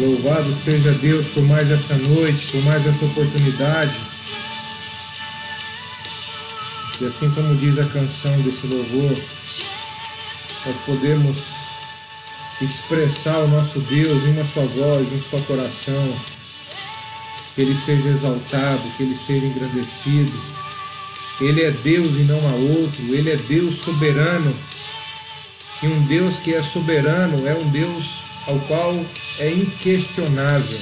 Louvado seja Deus por mais essa noite, por mais essa oportunidade. E assim como diz a canção desse louvor, nós podemos expressar o nosso Deus em uma só voz, em um coração. Que Ele seja exaltado, que Ele seja engrandecido. Ele é Deus e não há outro, Ele é Deus soberano. E um Deus que é soberano é um Deus ao qual é inquestionável.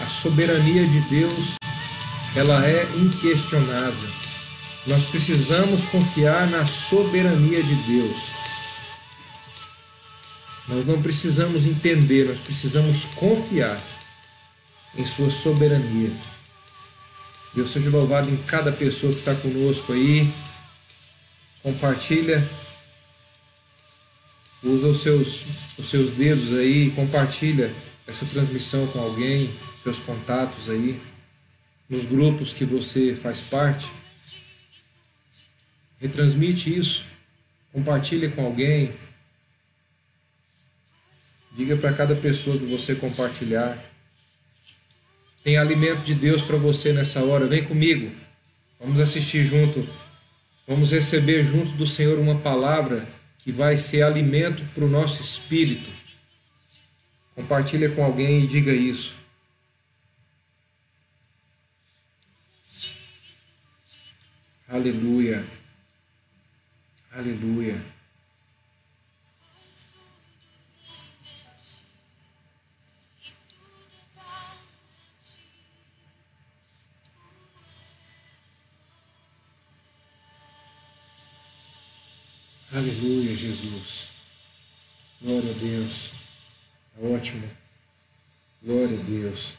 A soberania de Deus, ela é inquestionável. Nós precisamos confiar na soberania de Deus. Nós não precisamos entender, nós precisamos confiar em Sua soberania. Deus seja louvado em cada pessoa que está conosco aí. Compartilha usa os seus, os seus dedos aí compartilha essa transmissão com alguém, seus contatos aí, nos grupos que você faz parte. Retransmite isso, compartilha com alguém. Diga para cada pessoa que você compartilhar. Tem alimento de Deus para você nessa hora. Vem comigo. Vamos assistir junto. Vamos receber junto do Senhor uma palavra que vai ser alimento para o nosso espírito. Compartilha com alguém e diga isso. Aleluia. Aleluia. Aleluia, Jesus. Glória a Deus. É ótimo. Glória a Deus.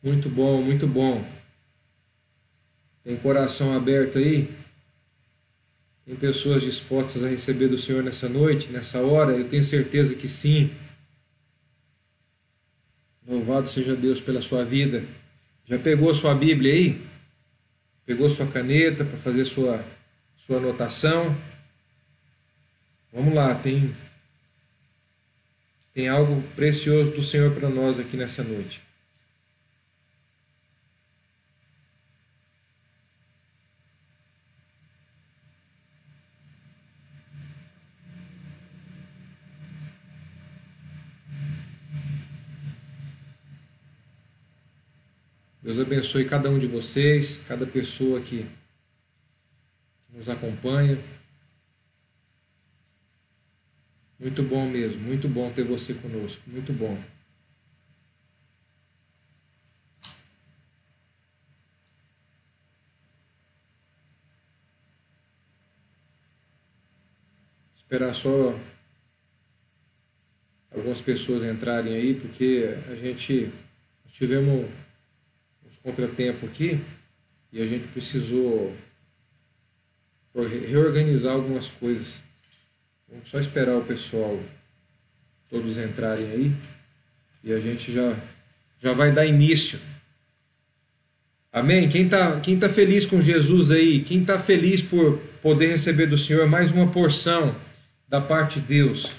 Muito bom, muito bom. Tem coração aberto aí? Tem pessoas dispostas a receber do Senhor nessa noite, nessa hora? Eu tenho certeza que sim. Louvado seja Deus pela sua vida. Já pegou sua Bíblia aí? Pegou sua caneta para fazer sua sua anotação. Vamos lá, tem tem algo precioso do Senhor para nós aqui nessa noite. Deus abençoe cada um de vocês, cada pessoa que nos acompanha. Muito bom mesmo, muito bom ter você conosco, muito bom. Esperar só algumas pessoas entrarem aí, porque a gente tivemos uns contratempos aqui e a gente precisou reorganizar algumas coisas. Vamos só esperar o pessoal todos entrarem aí e a gente já, já vai dar início. Amém? Quem está quem tá feliz com Jesus aí? Quem está feliz por poder receber do Senhor mais uma porção da parte de Deus?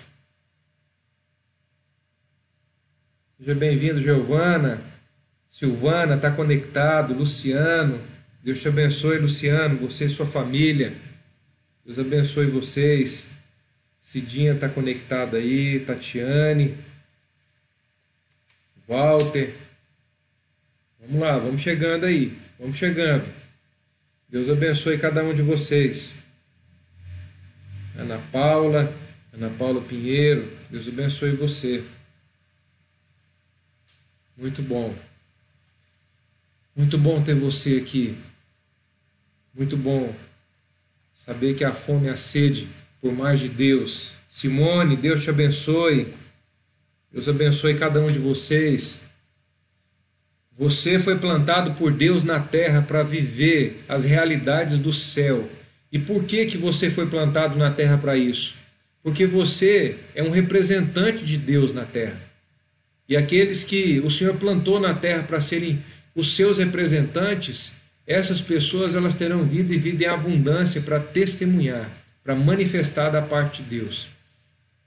Seja bem-vindo, Giovana. Silvana está conectado, Luciano. Deus te abençoe, Luciano, você e sua família. Deus abençoe vocês. Cidinha está conectada aí, Tatiane, Walter. Vamos lá, vamos chegando aí, vamos chegando. Deus abençoe cada um de vocês. Ana Paula, Ana Paula Pinheiro, Deus abençoe você. Muito bom. Muito bom ter você aqui. Muito bom saber que a fome e a sede por mais de Deus. Simone, Deus te abençoe. Deus abençoe cada um de vocês. Você foi plantado por Deus na terra para viver as realidades do céu. E por que que você foi plantado na terra para isso? Porque você é um representante de Deus na terra. E aqueles que o Senhor plantou na terra para serem os seus representantes, essas pessoas elas terão vida e vida em abundância para testemunhar, para manifestar da parte de Deus.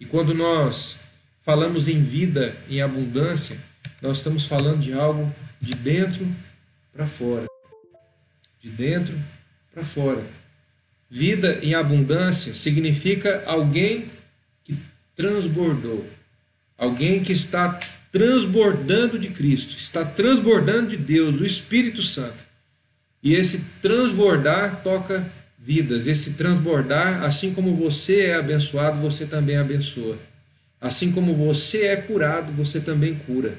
E quando nós falamos em vida, em abundância, nós estamos falando de algo de dentro para fora. De dentro para fora. Vida em abundância significa alguém que transbordou, alguém que está transbordando de Cristo, está transbordando de Deus, do Espírito Santo. E esse transbordar toca vidas. Esse transbordar, assim como você é abençoado, você também abençoa. Assim como você é curado, você também cura.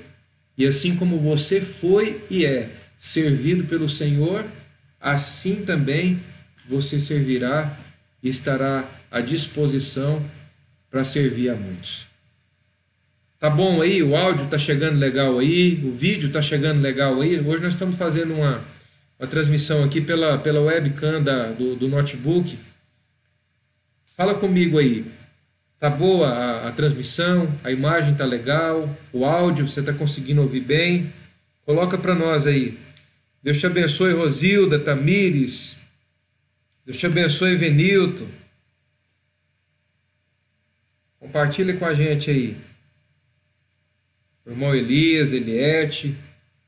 E assim como você foi e é servido pelo Senhor, assim também você servirá e estará à disposição para servir a muitos. Tá bom aí? O áudio tá chegando legal aí, o vídeo tá chegando legal aí. Hoje nós estamos fazendo uma, uma transmissão aqui pela, pela webcam da, do, do notebook. Fala comigo aí. Tá boa a, a transmissão? A imagem tá legal? O áudio você tá conseguindo ouvir bem? Coloca para nós aí. Deus te abençoe, Rosilda, Tamires. Deus te abençoe, Venilton. Compartilhe com a gente aí. Irmão Elias, Eliette,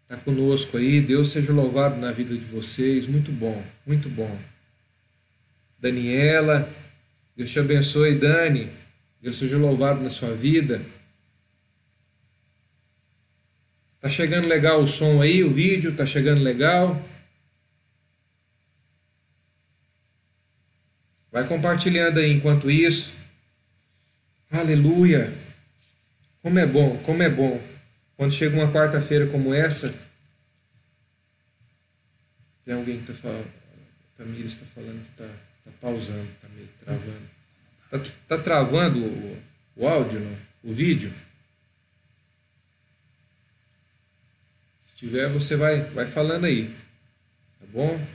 está conosco aí. Deus seja louvado na vida de vocês. Muito bom, muito bom. Daniela, Deus te abençoe, Dani. Deus seja louvado na sua vida. Tá chegando legal o som aí, o vídeo, tá chegando legal. Vai compartilhando aí enquanto isso. Aleluia. Como é bom, como é bom. Quando chega uma quarta-feira como essa, tem alguém que está falando, Tamires está falando que está tá pausando, está meio travando. Está tá travando o, o áudio, não? o vídeo? Se tiver, você vai, vai falando aí. Tá bom?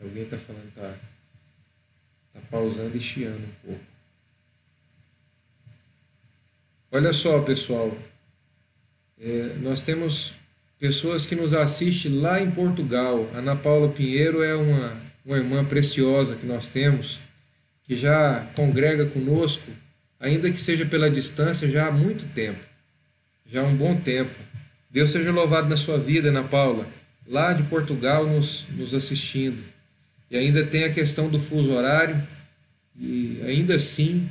Alguém está falando está tá pausando e chiando um pouco. Olha só, pessoal, é, nós temos pessoas que nos assistem lá em Portugal. Ana Paula Pinheiro é uma, uma irmã preciosa que nós temos, que já congrega conosco, ainda que seja pela distância, já há muito tempo, já há um bom tempo. Deus seja louvado na sua vida, Ana Paula, lá de Portugal nos, nos assistindo. E ainda tem a questão do fuso horário, e ainda assim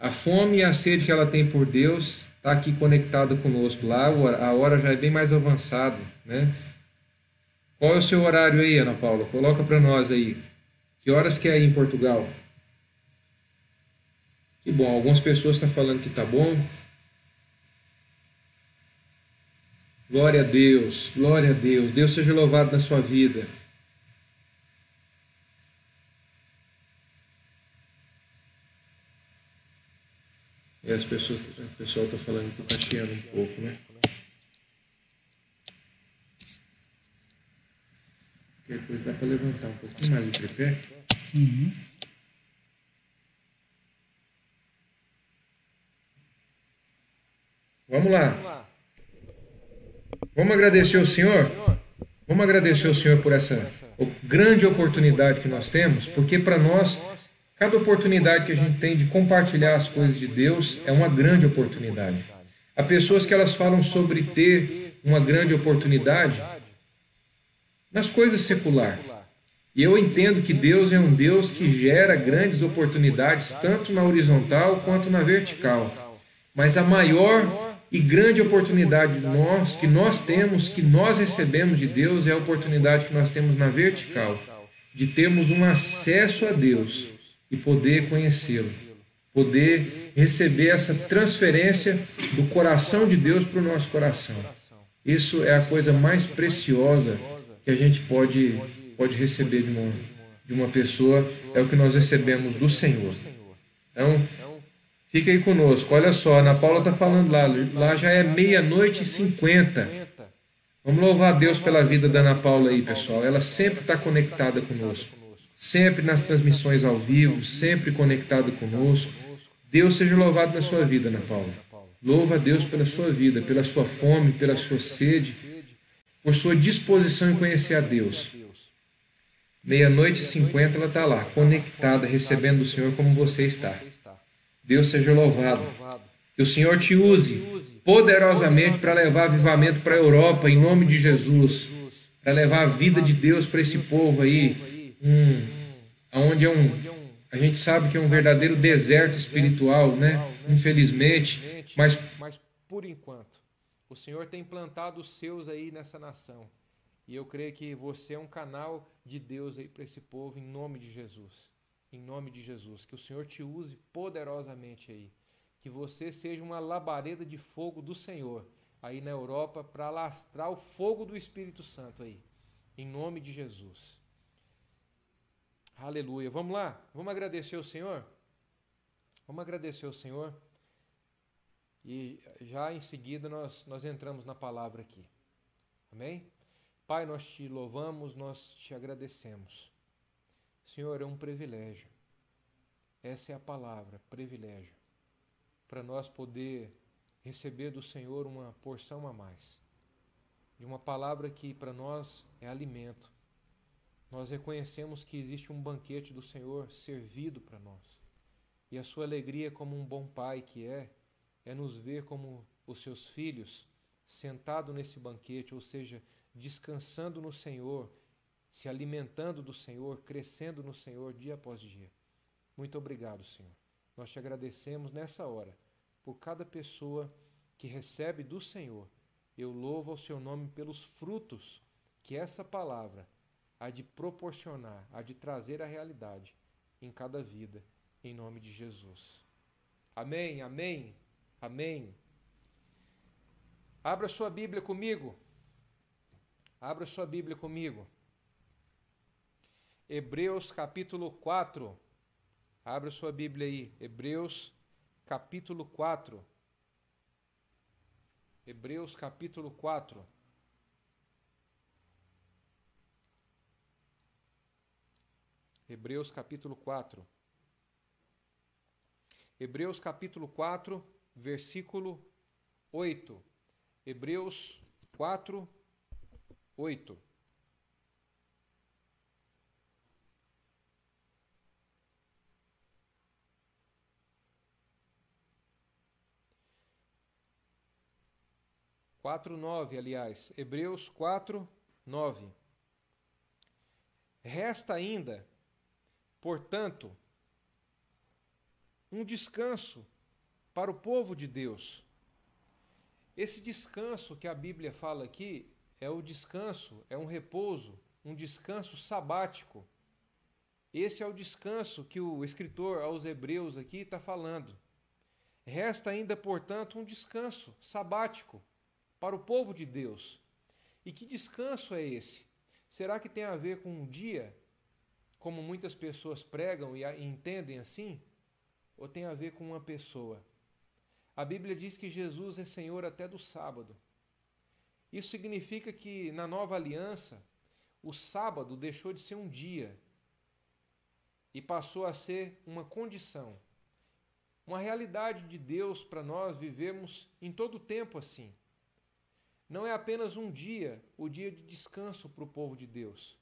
a fome e a sede que ela tem por Deus está aqui conectada conosco. Lá a hora já é bem mais avançada, né? Qual é o seu horário aí, Ana Paula? Coloca para nós aí. Que horas que é aí em Portugal? Que bom, algumas pessoas estão falando que tá bom. Glória a Deus, glória a Deus. Deus seja louvado na sua vida. As pessoas, o pessoal está falando que está chiando um pouco, né? Qualquer coisa dá para levantar um pouquinho mais o tripé. Uhum. Vamos lá. Vamos agradecer ao Senhor? Vamos agradecer ao Senhor por essa grande oportunidade que nós temos, porque para nós Cada oportunidade que a gente tem de compartilhar as coisas de Deus é uma grande oportunidade. Há pessoas que elas falam sobre ter uma grande oportunidade nas coisas secular. E eu entendo que Deus é um Deus que gera grandes oportunidades tanto na horizontal quanto na vertical. Mas a maior e grande oportunidade nós, que nós temos, que nós recebemos de Deus, é a oportunidade que nós temos na vertical, de termos um acesso a Deus e poder conhecê-lo, poder receber essa transferência do coração de Deus para o nosso coração. Isso é a coisa mais preciosa que a gente pode, pode receber de uma, de uma pessoa, é o que nós recebemos do Senhor. Então, fica aí conosco. Olha só, Ana Paula está falando lá, lá já é meia-noite e cinquenta. Vamos louvar a Deus pela vida da Ana Paula aí, pessoal. Ela sempre está conectada conosco sempre nas transmissões ao vivo, sempre conectado conosco. Deus seja louvado na sua vida, Ana Paula. Louva a Deus pela sua vida, pela sua fome, pela sua sede, por sua disposição em conhecer a Deus. Meia-noite e cinquenta ela está lá, conectada, recebendo o Senhor como você está. Deus seja louvado. Que o Senhor te use poderosamente para levar avivamento para a Europa, em nome de Jesus. Para levar a vida de Deus para esse povo aí. Hum, onde é um. A gente sabe que é um verdadeiro deserto espiritual, né? Infelizmente. Mas, mas por enquanto, o Senhor tem plantado os seus aí nessa nação. E eu creio que você é um canal de Deus aí para esse povo, em nome de Jesus. Em nome de Jesus. Que o Senhor te use poderosamente aí que você seja uma labareda de fogo do Senhor aí na Europa para lastrar o fogo do Espírito Santo aí, em nome de Jesus. Aleluia. Vamos lá? Vamos agradecer ao Senhor? Vamos agradecer ao Senhor. E já em seguida nós, nós entramos na palavra aqui. Amém? Pai, nós te louvamos, nós te agradecemos. Senhor, é um privilégio. Essa é a palavra, privilégio para nós poder receber do Senhor uma porção a mais. De uma palavra que para nós é alimento. Nós reconhecemos que existe um banquete do Senhor servido para nós. E a sua alegria, como um bom pai que é, é nos ver como os seus filhos sentado nesse banquete, ou seja, descansando no Senhor, se alimentando do Senhor, crescendo no Senhor dia após dia. Muito obrigado, Senhor. Nós te agradecemos nessa hora por cada pessoa que recebe do Senhor. Eu louvo ao seu nome pelos frutos que essa palavra há de proporcionar, há de trazer à realidade em cada vida, em nome de Jesus. Amém, amém, amém. Abra sua Bíblia comigo. Abra sua Bíblia comigo. Hebreus capítulo 4. Abra sua Bíblia aí, Hebreus capítulo 4. Hebreus capítulo 4. Hebreus capítulo 4. Hebreus capítulo 4, versículo 8. Hebreus 4, 8. 4:9, aliás, Hebreus 4:9. Resta ainda, portanto, um descanso para o povo de Deus. Esse descanso que a Bíblia fala aqui é o descanso, é um repouso, um descanso sabático. Esse é o descanso que o escritor aos Hebreus aqui está falando. Resta ainda, portanto, um descanso sabático para o povo de Deus. E que descanso é esse? Será que tem a ver com um dia, como muitas pessoas pregam e entendem assim? Ou tem a ver com uma pessoa? A Bíblia diz que Jesus é Senhor até do sábado. Isso significa que na nova aliança, o sábado deixou de ser um dia e passou a ser uma condição. Uma realidade de Deus para nós vivemos em todo o tempo assim não é apenas um dia, o dia de descanso para o povo de Deus,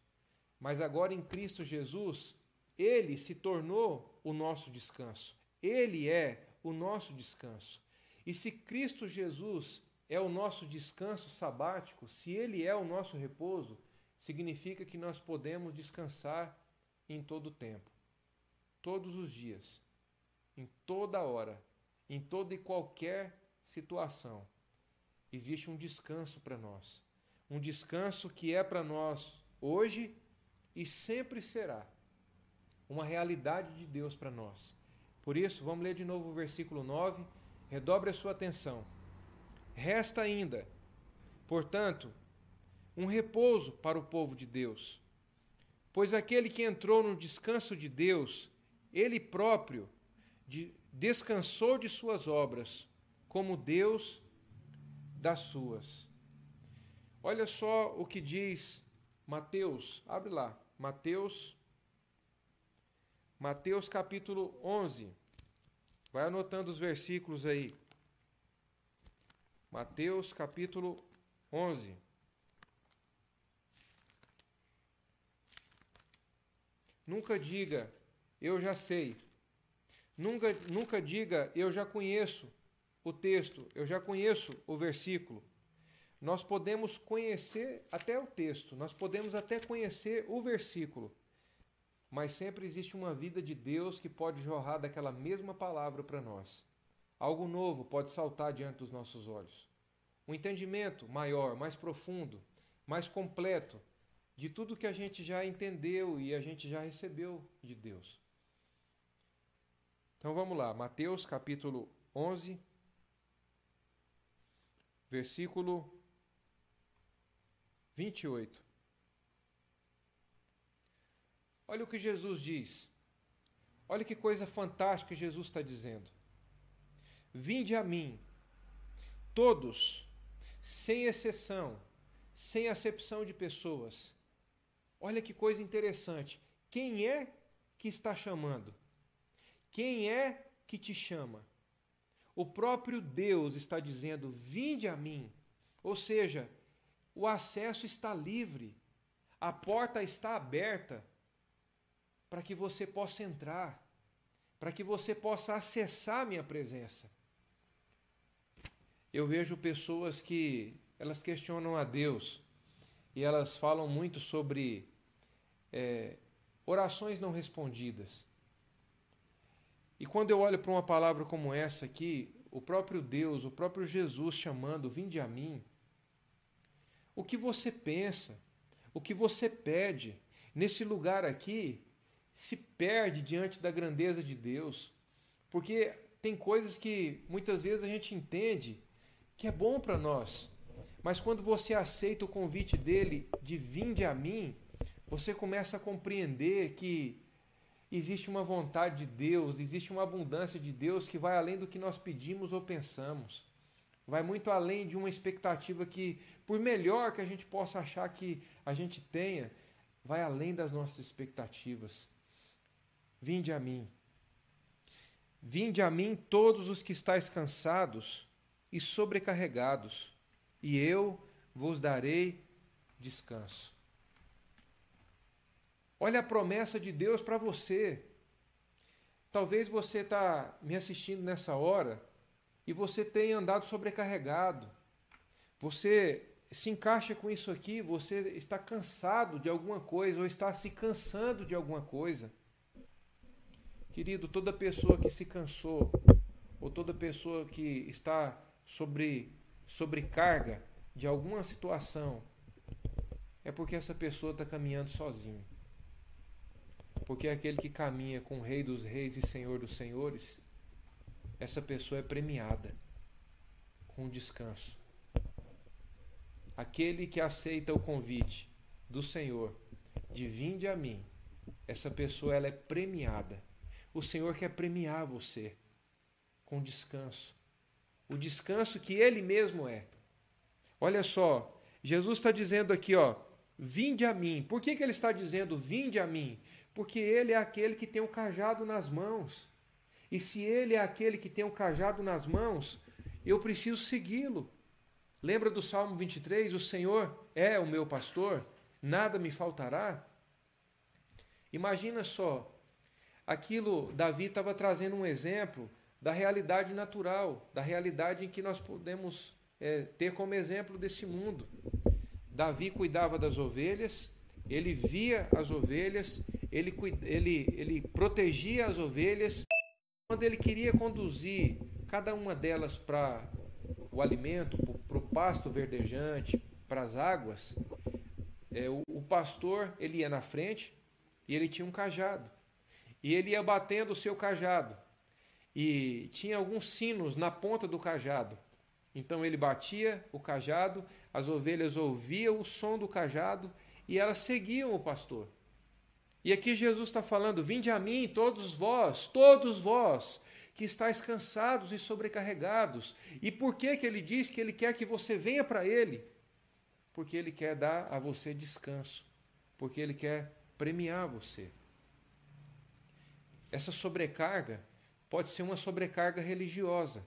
mas agora em Cristo Jesus, ele se tornou o nosso descanso. Ele é o nosso descanso. E se Cristo Jesus é o nosso descanso sabático, se ele é o nosso repouso, significa que nós podemos descansar em todo o tempo, todos os dias, em toda hora, em toda e qualquer situação existe um descanso para nós. Um descanso que é para nós hoje e sempre será uma realidade de Deus para nós. Por isso, vamos ler de novo o versículo 9. Redobre a sua atenção. Resta ainda, portanto, um repouso para o povo de Deus. Pois aquele que entrou no descanso de Deus, ele próprio de, descansou de suas obras, como Deus das suas. Olha só o que diz Mateus, abre lá, Mateus, Mateus capítulo 11. Vai anotando os versículos aí. Mateus capítulo 11. Nunca diga, eu já sei. Nunca, nunca diga, eu já conheço o texto, eu já conheço o versículo. Nós podemos conhecer até o texto, nós podemos até conhecer o versículo, mas sempre existe uma vida de Deus que pode jorrar daquela mesma palavra para nós. Algo novo pode saltar diante dos nossos olhos. Um entendimento maior, mais profundo, mais completo de tudo que a gente já entendeu e a gente já recebeu de Deus. Então vamos lá, Mateus capítulo 11, versículo 28. Olha o que Jesus diz. Olha que coisa fantástica Jesus está dizendo. Vinde a mim, todos, sem exceção, sem acepção de pessoas. Olha que coisa interessante. Quem é que está chamando? Quem é que te chama? O próprio Deus está dizendo: Vinde a mim. Ou seja, o acesso está livre, a porta está aberta para que você possa entrar, para que você possa acessar a minha presença. Eu vejo pessoas que elas questionam a Deus e elas falam muito sobre é, orações não respondidas. E quando eu olho para uma palavra como essa aqui, o próprio Deus, o próprio Jesus chamando, vinde a mim, o que você pensa, o que você pede, nesse lugar aqui, se perde diante da grandeza de Deus. Porque tem coisas que muitas vezes a gente entende que é bom para nós, mas quando você aceita o convite dele de vinde a mim, você começa a compreender que existe uma vontade de Deus, existe uma abundância de Deus que vai além do que nós pedimos ou pensamos. Vai muito além de uma expectativa que, por melhor que a gente possa achar que a gente tenha, vai além das nossas expectativas. Vinde a mim. Vinde a mim todos os que estáis cansados e sobrecarregados, e eu vos darei descanso. Olha a promessa de Deus para você. Talvez você está me assistindo nessa hora e você tenha andado sobrecarregado. Você se encaixa com isso aqui, você está cansado de alguma coisa ou está se cansando de alguma coisa. Querido, toda pessoa que se cansou ou toda pessoa que está sobre sobrecarga de alguma situação é porque essa pessoa está caminhando sozinho. Porque aquele que caminha com o Rei dos Reis e Senhor dos Senhores, essa pessoa é premiada com descanso. Aquele que aceita o convite do Senhor de vinde a mim, essa pessoa ela é premiada. O Senhor quer premiar você com descanso. O descanso que Ele mesmo é. Olha só, Jesus está dizendo aqui, ó, vinde a mim. Por que, que Ele está dizendo vinde a mim? porque ele é aquele que tem o cajado nas mãos. E se ele é aquele que tem o cajado nas mãos, eu preciso segui-lo. Lembra do Salmo 23? O Senhor é o meu pastor, nada me faltará. Imagina só, aquilo, Davi estava trazendo um exemplo da realidade natural, da realidade em que nós podemos é, ter como exemplo desse mundo. Davi cuidava das ovelhas, ele via as ovelhas, ele, ele, ele protegia as ovelhas. Quando ele queria conduzir cada uma delas para o alimento, para o pasto verdejante, para as águas, é, o, o pastor ele ia na frente e ele tinha um cajado. E ele ia batendo o seu cajado. E tinha alguns sinos na ponta do cajado. Então ele batia o cajado, as ovelhas ouviam o som do cajado e elas seguiam o pastor. E aqui Jesus está falando: Vinde a mim, todos vós, todos vós, que estáis cansados e sobrecarregados. E por que, que ele diz que ele quer que você venha para ele? Porque ele quer dar a você descanso, porque ele quer premiar você. Essa sobrecarga pode ser uma sobrecarga religiosa.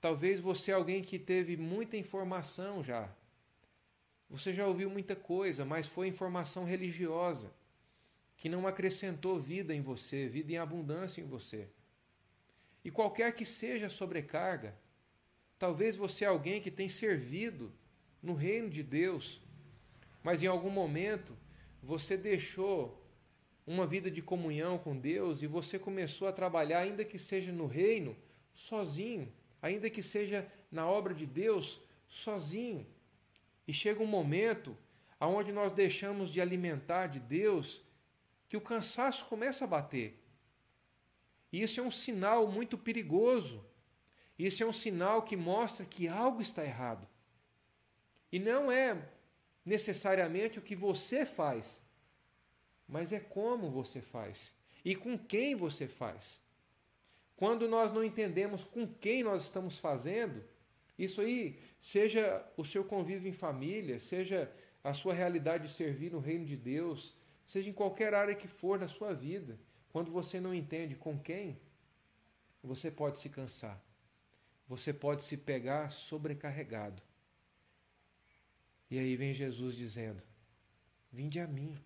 Talvez você é alguém que teve muita informação já, você já ouviu muita coisa, mas foi informação religiosa que não acrescentou vida em você, vida em abundância em você. E qualquer que seja a sobrecarga, talvez você é alguém que tem servido no reino de Deus, mas em algum momento você deixou uma vida de comunhão com Deus e você começou a trabalhar, ainda que seja no reino, sozinho, ainda que seja na obra de Deus, sozinho. E chega um momento aonde nós deixamos de alimentar de Deus que o cansaço começa a bater. E isso é um sinal muito perigoso. Isso é um sinal que mostra que algo está errado. E não é necessariamente o que você faz, mas é como você faz e com quem você faz. Quando nós não entendemos com quem nós estamos fazendo, isso aí, seja o seu convívio em família, seja a sua realidade de servir no reino de Deus, seja em qualquer área que for da sua vida, quando você não entende com quem, você pode se cansar, você pode se pegar sobrecarregado. E aí vem Jesus dizendo: Vinde a mim.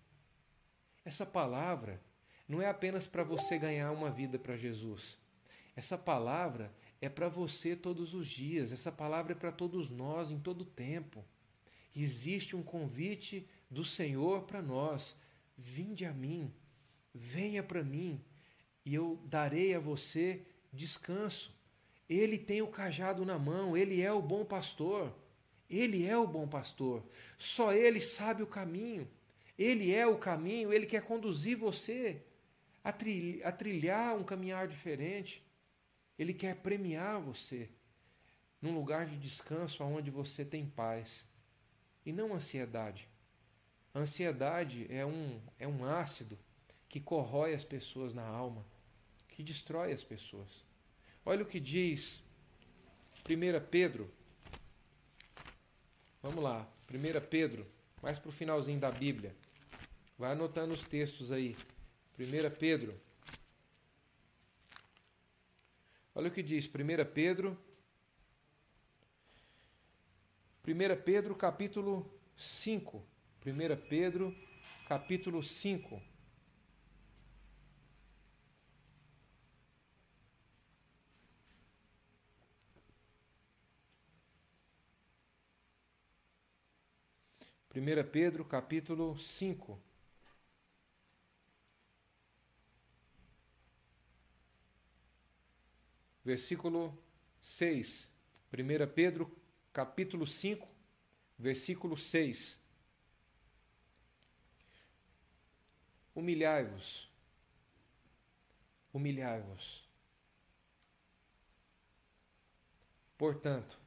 Essa palavra não é apenas para você ganhar uma vida para Jesus. Essa palavra é para você todos os dias. Essa palavra é para todos nós em todo tempo. Existe um convite do Senhor para nós. Vinde a mim, venha para mim, e eu darei a você descanso. Ele tem o cajado na mão, ele é o bom pastor. Ele é o bom pastor. Só ele sabe o caminho. Ele é o caminho, ele quer conduzir você a, trilhar, um caminhar diferente. Ele quer premiar você num lugar de descanso onde você tem paz e não ansiedade. A ansiedade é um, é um ácido que corrói as pessoas na alma, que destrói as pessoas. Olha o que diz 1 Pedro. Vamos lá, 1 Pedro, mais para o finalzinho da Bíblia. Vai anotando os textos aí. 1 Pedro. Olha o que diz 1 Pedro. 1 Pedro capítulo 5. 1 Pedro capítulo 5. Primeira Pedro capítulo 5. versículo 6. 1 Pedro, capítulo 5, versículo 6. Humilhai-vos. Humilhai-vos. Portanto,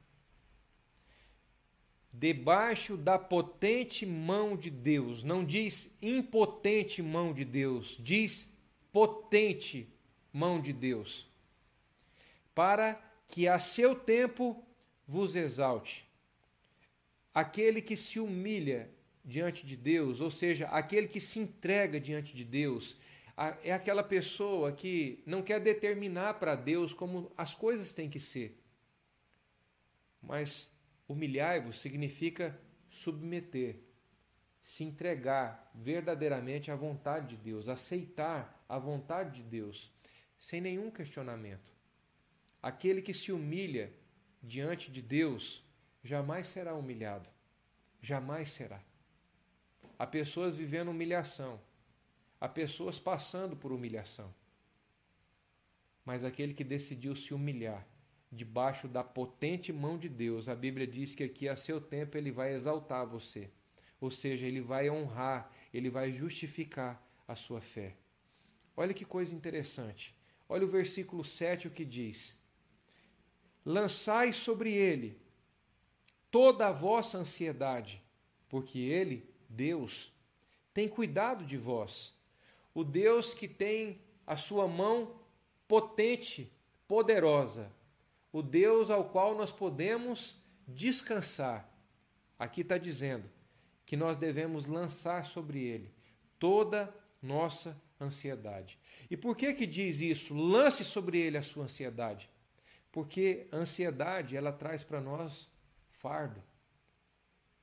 debaixo da potente mão de Deus, não diz impotente mão de Deus, diz potente mão de Deus para que a seu tempo vos exalte. Aquele que se humilha diante de Deus, ou seja, aquele que se entrega diante de Deus, é aquela pessoa que não quer determinar para Deus como as coisas têm que ser. Mas humilhai-vos significa submeter, se entregar verdadeiramente à vontade de Deus, aceitar a vontade de Deus, sem nenhum questionamento. Aquele que se humilha diante de Deus jamais será humilhado. Jamais será. Há pessoas vivendo humilhação. Há pessoas passando por humilhação. Mas aquele que decidiu se humilhar debaixo da potente mão de Deus, a Bíblia diz que aqui a seu tempo ele vai exaltar você. Ou seja, ele vai honrar, ele vai justificar a sua fé. Olha que coisa interessante. Olha o versículo 7 o que diz: lançai sobre ele toda a vossa ansiedade, porque ele, Deus, tem cuidado de vós. O Deus que tem a sua mão potente, poderosa, o Deus ao qual nós podemos descansar. Aqui está dizendo que nós devemos lançar sobre ele toda nossa ansiedade. E por que que diz isso? Lance sobre ele a sua ansiedade. Porque a ansiedade, ela traz para nós fardo.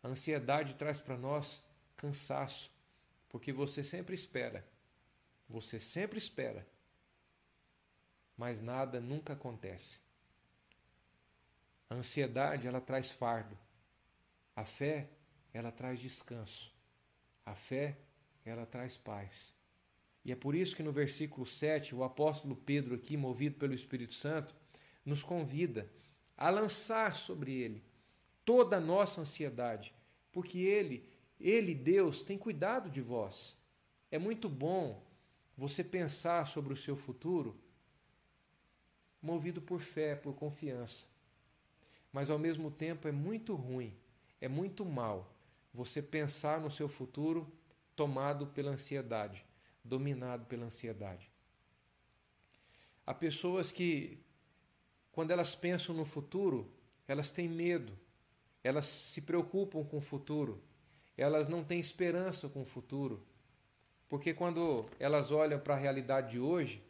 A ansiedade traz para nós cansaço. Porque você sempre espera. Você sempre espera mas nada nunca acontece. A ansiedade, ela traz fardo. A fé, ela traz descanso. A fé, ela traz paz. E é por isso que no versículo 7, o apóstolo Pedro, aqui, movido pelo Espírito Santo, nos convida a lançar sobre ele toda a nossa ansiedade, porque ele, ele, Deus, tem cuidado de vós. É muito bom você pensar sobre o seu futuro movido por fé, por confiança. Mas ao mesmo tempo é muito ruim, é muito mal você pensar no seu futuro tomado pela ansiedade, dominado pela ansiedade. Há pessoas que, quando elas pensam no futuro, elas têm medo, elas se preocupam com o futuro, elas não têm esperança com o futuro, porque quando elas olham para a realidade de hoje,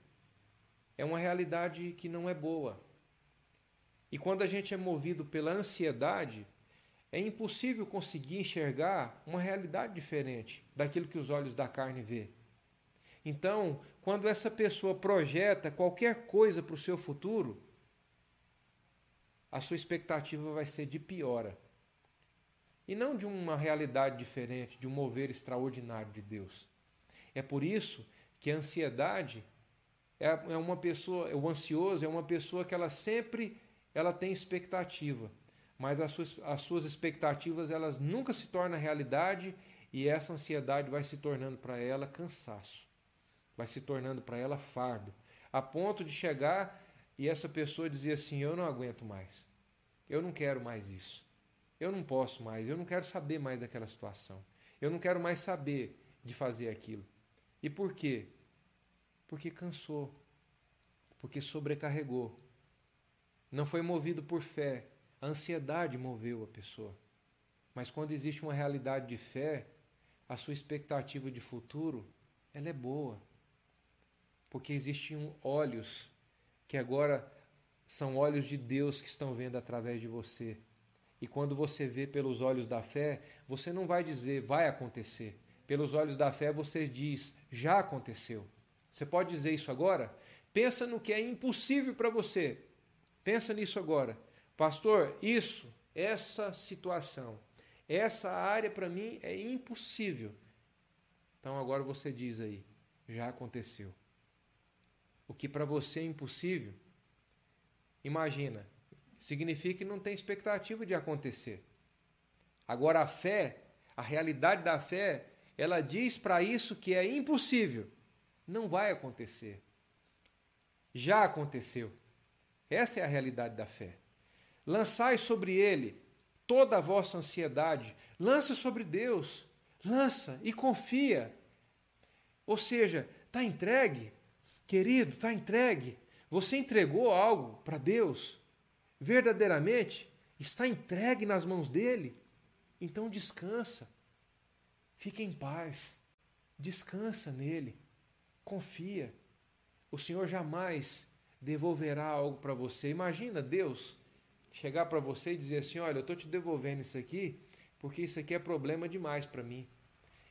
é uma realidade que não é boa. E quando a gente é movido pela ansiedade, é impossível conseguir enxergar uma realidade diferente daquilo que os olhos da carne vê. Então, quando essa pessoa projeta qualquer coisa para o seu futuro, a sua expectativa vai ser de piora. E não de uma realidade diferente, de um mover extraordinário de Deus. É por isso que a ansiedade é, é uma pessoa, o ansioso é uma pessoa que ela sempre ela tem expectativa. Mas as suas, as suas expectativas elas nunca se tornam realidade e essa ansiedade vai se tornando para ela cansaço, vai se tornando para ela fardo, a ponto de chegar e essa pessoa dizer assim: Eu não aguento mais, eu não quero mais isso, eu não posso mais, eu não quero saber mais daquela situação, eu não quero mais saber de fazer aquilo. E por quê? Porque cansou, porque sobrecarregou, não foi movido por fé, a ansiedade moveu a pessoa. Mas quando existe uma realidade de fé, a sua expectativa de futuro, ela é boa. Porque existem olhos que agora são olhos de Deus que estão vendo através de você. E quando você vê pelos olhos da fé, você não vai dizer vai acontecer. Pelos olhos da fé você diz já aconteceu. Você pode dizer isso agora? Pensa no que é impossível para você. Pensa nisso agora. Pastor, isso, essa situação, essa área para mim é impossível. Então agora você diz aí, já aconteceu. O que para você é impossível, imagina, significa que não tem expectativa de acontecer. Agora a fé, a realidade da fé, ela diz para isso que é impossível. Não vai acontecer. Já aconteceu. Essa é a realidade da fé. Lançai sobre ele toda a vossa ansiedade. Lança sobre Deus. Lança e confia. Ou seja, está entregue. Querido, está entregue. Você entregou algo para Deus. Verdadeiramente está entregue nas mãos dele. Então descansa. Fique em paz. Descansa nele. Confia. O Senhor jamais devolverá algo para você. Imagina Deus chegar para você e dizer assim: olha, eu estou te devolvendo isso aqui porque isso aqui é problema demais para mim.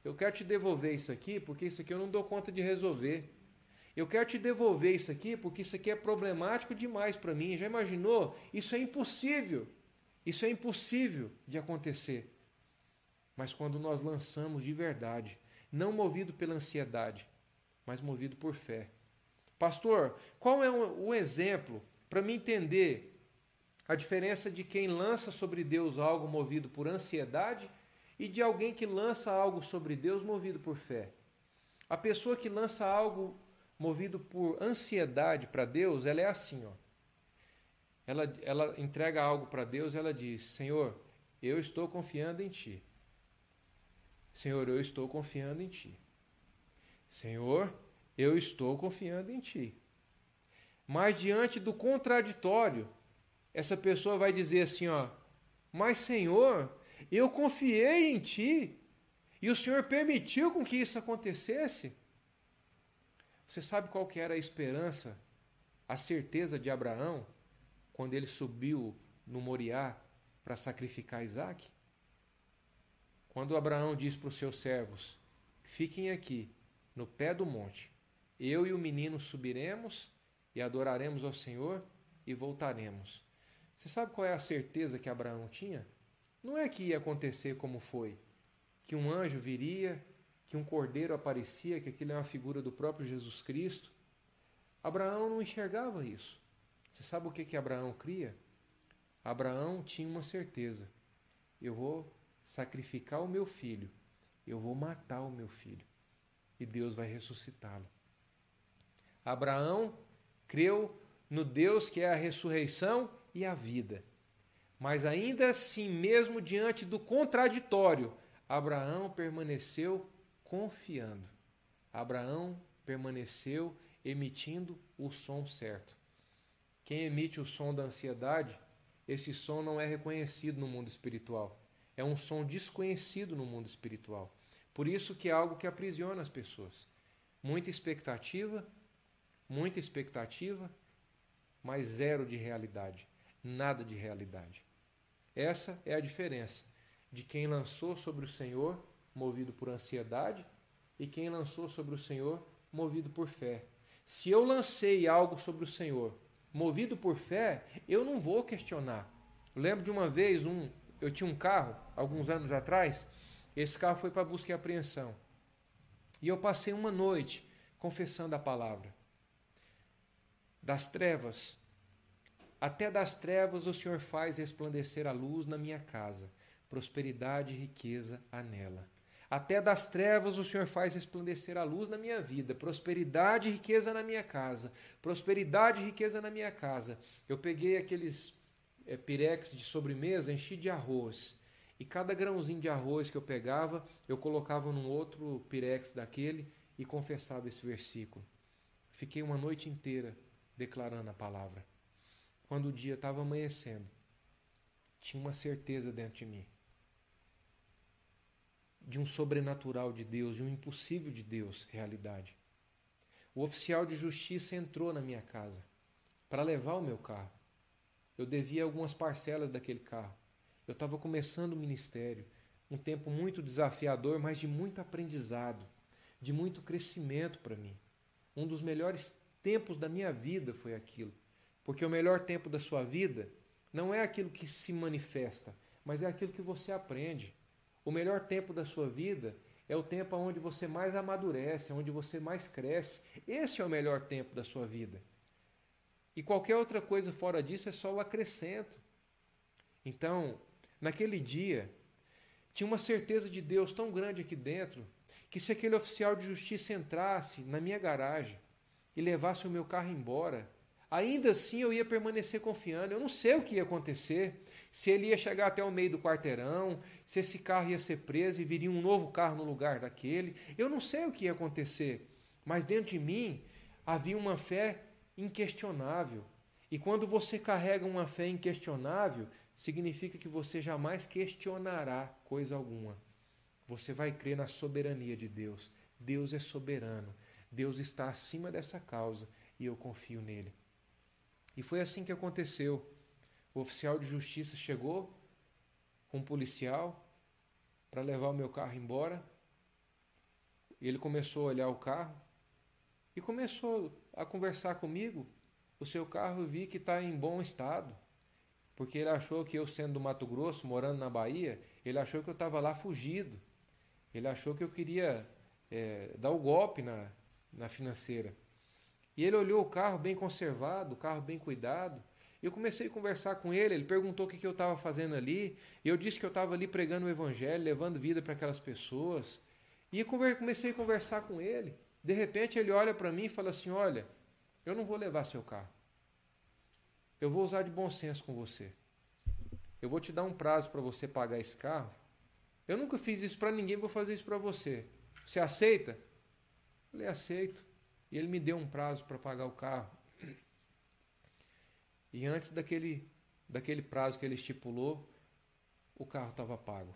Eu quero te devolver isso aqui porque isso aqui eu não dou conta de resolver. Eu quero te devolver isso aqui porque isso aqui é problemático demais para mim. Já imaginou? Isso é impossível. Isso é impossível de acontecer. Mas quando nós lançamos de verdade, não movido pela ansiedade, mas movido por fé. Pastor, qual é o exemplo para me entender a diferença de quem lança sobre Deus algo movido por ansiedade e de alguém que lança algo sobre Deus movido por fé. A pessoa que lança algo movido por ansiedade para Deus, ela é assim, ó. Ela, ela entrega algo para Deus, ela diz: Senhor, eu estou confiando em Ti. Senhor, eu estou confiando em Ti. Senhor, eu estou confiando em Ti. Mas diante do contraditório, essa pessoa vai dizer assim, ó: "Mas Senhor, eu confiei em ti e o Senhor permitiu com que isso acontecesse". Você sabe qual que era a esperança, a certeza de Abraão quando ele subiu no Moriá para sacrificar Isaac? Quando Abraão diz para os seus servos: Fiquem aqui, no pé do monte, eu e o menino subiremos e adoraremos ao Senhor e voltaremos. Você sabe qual é a certeza que Abraão tinha? Não é que ia acontecer como foi, que um anjo viria, que um cordeiro aparecia, que aquilo é uma figura do próprio Jesus Cristo. Abraão não enxergava isso. Você sabe o que, que Abraão cria? Abraão tinha uma certeza: eu vou sacrificar o meu filho, eu vou matar o meu filho, e Deus vai ressuscitá-lo. Abraão creu no Deus que é a ressurreição e a vida. Mas ainda assim, mesmo diante do contraditório, Abraão permaneceu confiando. Abraão permaneceu emitindo o som certo. Quem emite o som da ansiedade, esse som não é reconhecido no mundo espiritual. É um som desconhecido no mundo espiritual. Por isso que é algo que aprisiona as pessoas. Muita expectativa, muita expectativa, mas zero de realidade, nada de realidade. Essa é a diferença de quem lançou sobre o Senhor movido por ansiedade e quem lançou sobre o Senhor movido por fé. Se eu lancei algo sobre o Senhor movido por fé, eu não vou questionar. Eu lembro de uma vez, um, eu tinha um carro, alguns anos atrás, esse carro foi para busca e apreensão. E eu passei uma noite confessando a palavra. Das trevas, até das trevas o Senhor faz resplandecer a luz na minha casa, prosperidade e riqueza há nela. Até das trevas o Senhor faz resplandecer a luz na minha vida, prosperidade e riqueza na minha casa, prosperidade e riqueza na minha casa. Eu peguei aqueles é, pirex de sobremesa, enchi de arroz, e cada grãozinho de arroz que eu pegava, eu colocava num outro pirex daquele e confessava esse versículo. Fiquei uma noite inteira declarando a palavra. Quando o dia estava amanhecendo, tinha uma certeza dentro de mim de um sobrenatural de Deus, de um impossível de Deus, realidade. O oficial de justiça entrou na minha casa para levar o meu carro. Eu devia algumas parcelas daquele carro. Eu estava começando o ministério, um tempo muito desafiador, mas de muito aprendizado, de muito crescimento para mim. Um dos melhores tempos da minha vida foi aquilo. Porque o melhor tempo da sua vida não é aquilo que se manifesta, mas é aquilo que você aprende. O melhor tempo da sua vida é o tempo onde você mais amadurece, onde você mais cresce. Esse é o melhor tempo da sua vida. E qualquer outra coisa fora disso é só o acrescento. Então, naquele dia, tinha uma certeza de Deus tão grande aqui dentro, que se aquele oficial de justiça entrasse na minha garagem e levasse o meu carro embora, ainda assim eu ia permanecer confiando. Eu não sei o que ia acontecer, se ele ia chegar até o meio do quarteirão, se esse carro ia ser preso e viria um novo carro no lugar daquele. Eu não sei o que ia acontecer, mas dentro de mim havia uma fé inquestionável. E quando você carrega uma fé inquestionável, significa que você jamais questionará coisa alguma. Você vai crer na soberania de Deus. Deus é soberano. Deus está acima dessa causa e eu confio nele. E foi assim que aconteceu. O oficial de justiça chegou com um policial para levar o meu carro embora. Ele começou a olhar o carro e começou a conversar comigo. O seu carro eu vi que está em bom estado. Porque ele achou que eu, sendo do Mato Grosso, morando na Bahia, ele achou que eu estava lá fugido. Ele achou que eu queria é, dar o golpe na, na financeira. E ele olhou o carro bem conservado, o carro bem cuidado. Eu comecei a conversar com ele, ele perguntou o que, eu estava fazendo ali. E eu disse que eu estava ali pregando o evangelho, levando vida para aquelas pessoas. E comecei a conversar com ele. De repente ele olha para mim e fala assim: Olha, eu não vou levar seu carro. Eu vou usar de bom senso com você. Eu vou te dar um prazo para você pagar esse carro. Eu nunca fiz isso para ninguém, vou fazer isso para você. Você aceita? Eu falei: Aceito. E ele me deu um prazo para pagar o carro. E antes daquele, daquele prazo que ele estipulou, o carro estava pago.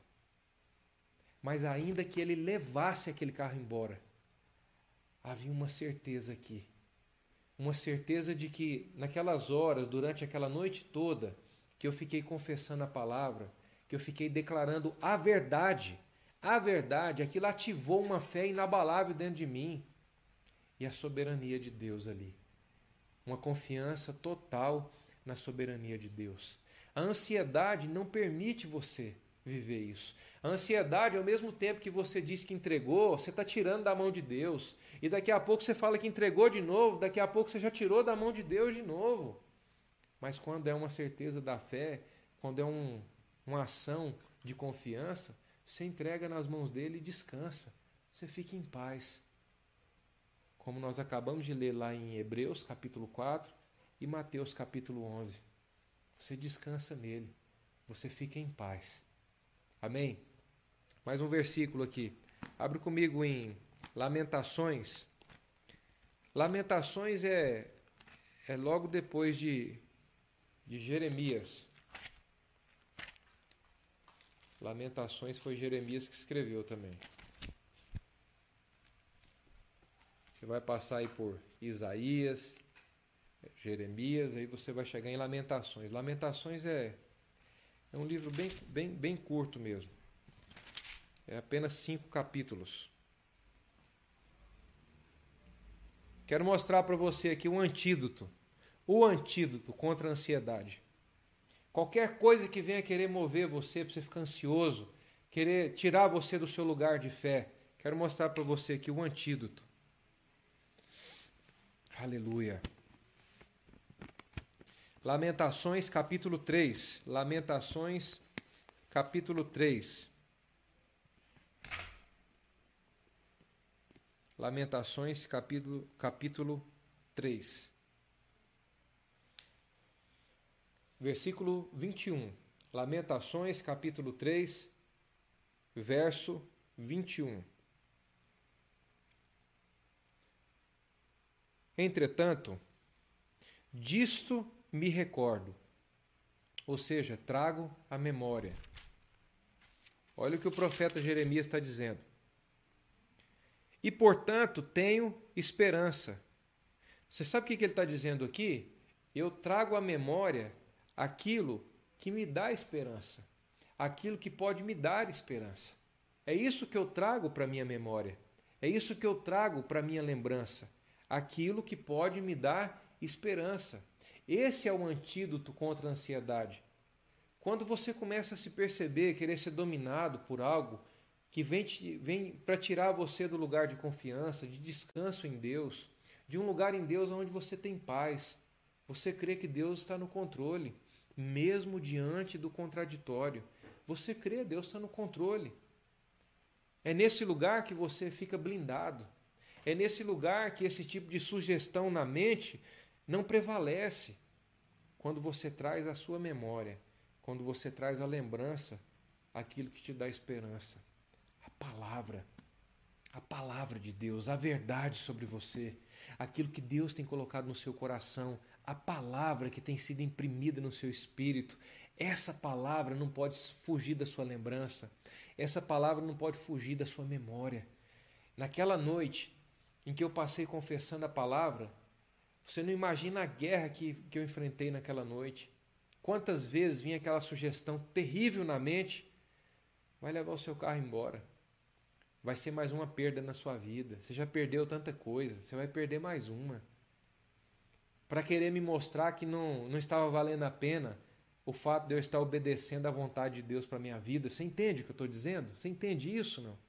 Mas ainda que ele levasse aquele carro embora, havia uma certeza aqui. Uma certeza de que naquelas horas, durante aquela noite toda, que eu fiquei confessando a palavra, que eu fiquei declarando a verdade, a verdade, aquilo ativou uma fé inabalável dentro de mim e a soberania de Deus ali. uma confiança total na soberania de Deus. A ansiedade não permite você viver isso. A ansiedade, ao mesmo tempo que você diz que entregou, você está tirando da mão de Deus. E daqui a pouco você fala que entregou de novo, daqui a pouco você já tirou da mão de Deus de novo. Mas quando é uma certeza da fé, quando é um, uma ação de confiança, você entrega nas mãos dele e descansa. Você fica em paz. Como nós acabamos de ler lá em Hebreus capítulo 4 e Mateus capítulo 11. Você descansa nele. Você fica em paz. Amém? Mais um versículo aqui. Abre comigo em Lamentações. Lamentações é, é logo depois de, de Jeremias. Lamentações foi Jeremias que escreveu também. Você vai passar aí por Isaías, Jeremias, aí você vai chegar em Lamentações. Lamentações é é um livro bem, bem, bem curto mesmo. É apenas cinco capítulos. Quero mostrar para você aqui um antídoto. O antídoto contra a ansiedade. Qualquer coisa que venha querer mover você para você ficar ansioso, querer tirar você do seu lugar de fé, quero mostrar para você aqui o antídoto. Aleluia. Lamentações capítulo 3. Lamentações capítulo 3. Lamentações capítulo, capítulo 3. Versículo 21. Lamentações capítulo 3, verso 21. Entretanto, disto me recordo, ou seja, trago a memória. Olha o que o profeta Jeremias está dizendo. E portanto tenho esperança. Você sabe o que ele está dizendo aqui? Eu trago à memória aquilo que me dá esperança, aquilo que pode me dar esperança. É isso que eu trago para minha memória. É isso que eu trago para minha lembrança, aquilo que pode me dar esperança. Esse é o antídoto contra a ansiedade. Quando você começa a se perceber, querer ser dominado por algo que vem, vem para tirar você do lugar de confiança, de descanso em Deus, de um lugar em Deus onde você tem paz, você crê que Deus está no controle, mesmo diante do contraditório. Você crê, Deus está no controle. É nesse lugar que você fica blindado. É nesse lugar que esse tipo de sugestão na mente não prevalece quando você traz a sua memória, quando você traz a lembrança, aquilo que te dá esperança. A palavra, a palavra de Deus, a verdade sobre você, aquilo que Deus tem colocado no seu coração, a palavra que tem sido imprimida no seu espírito. Essa palavra não pode fugir da sua lembrança, essa palavra não pode fugir da sua memória. Naquela noite em que eu passei confessando a palavra, você não imagina a guerra que, que eu enfrentei naquela noite. Quantas vezes vinha aquela sugestão terrível na mente: vai levar o seu carro embora. Vai ser mais uma perda na sua vida. Você já perdeu tanta coisa, você vai perder mais uma. Para querer me mostrar que não, não estava valendo a pena o fato de eu estar obedecendo à vontade de Deus para minha vida. Você entende o que eu estou dizendo? Você entende isso, não?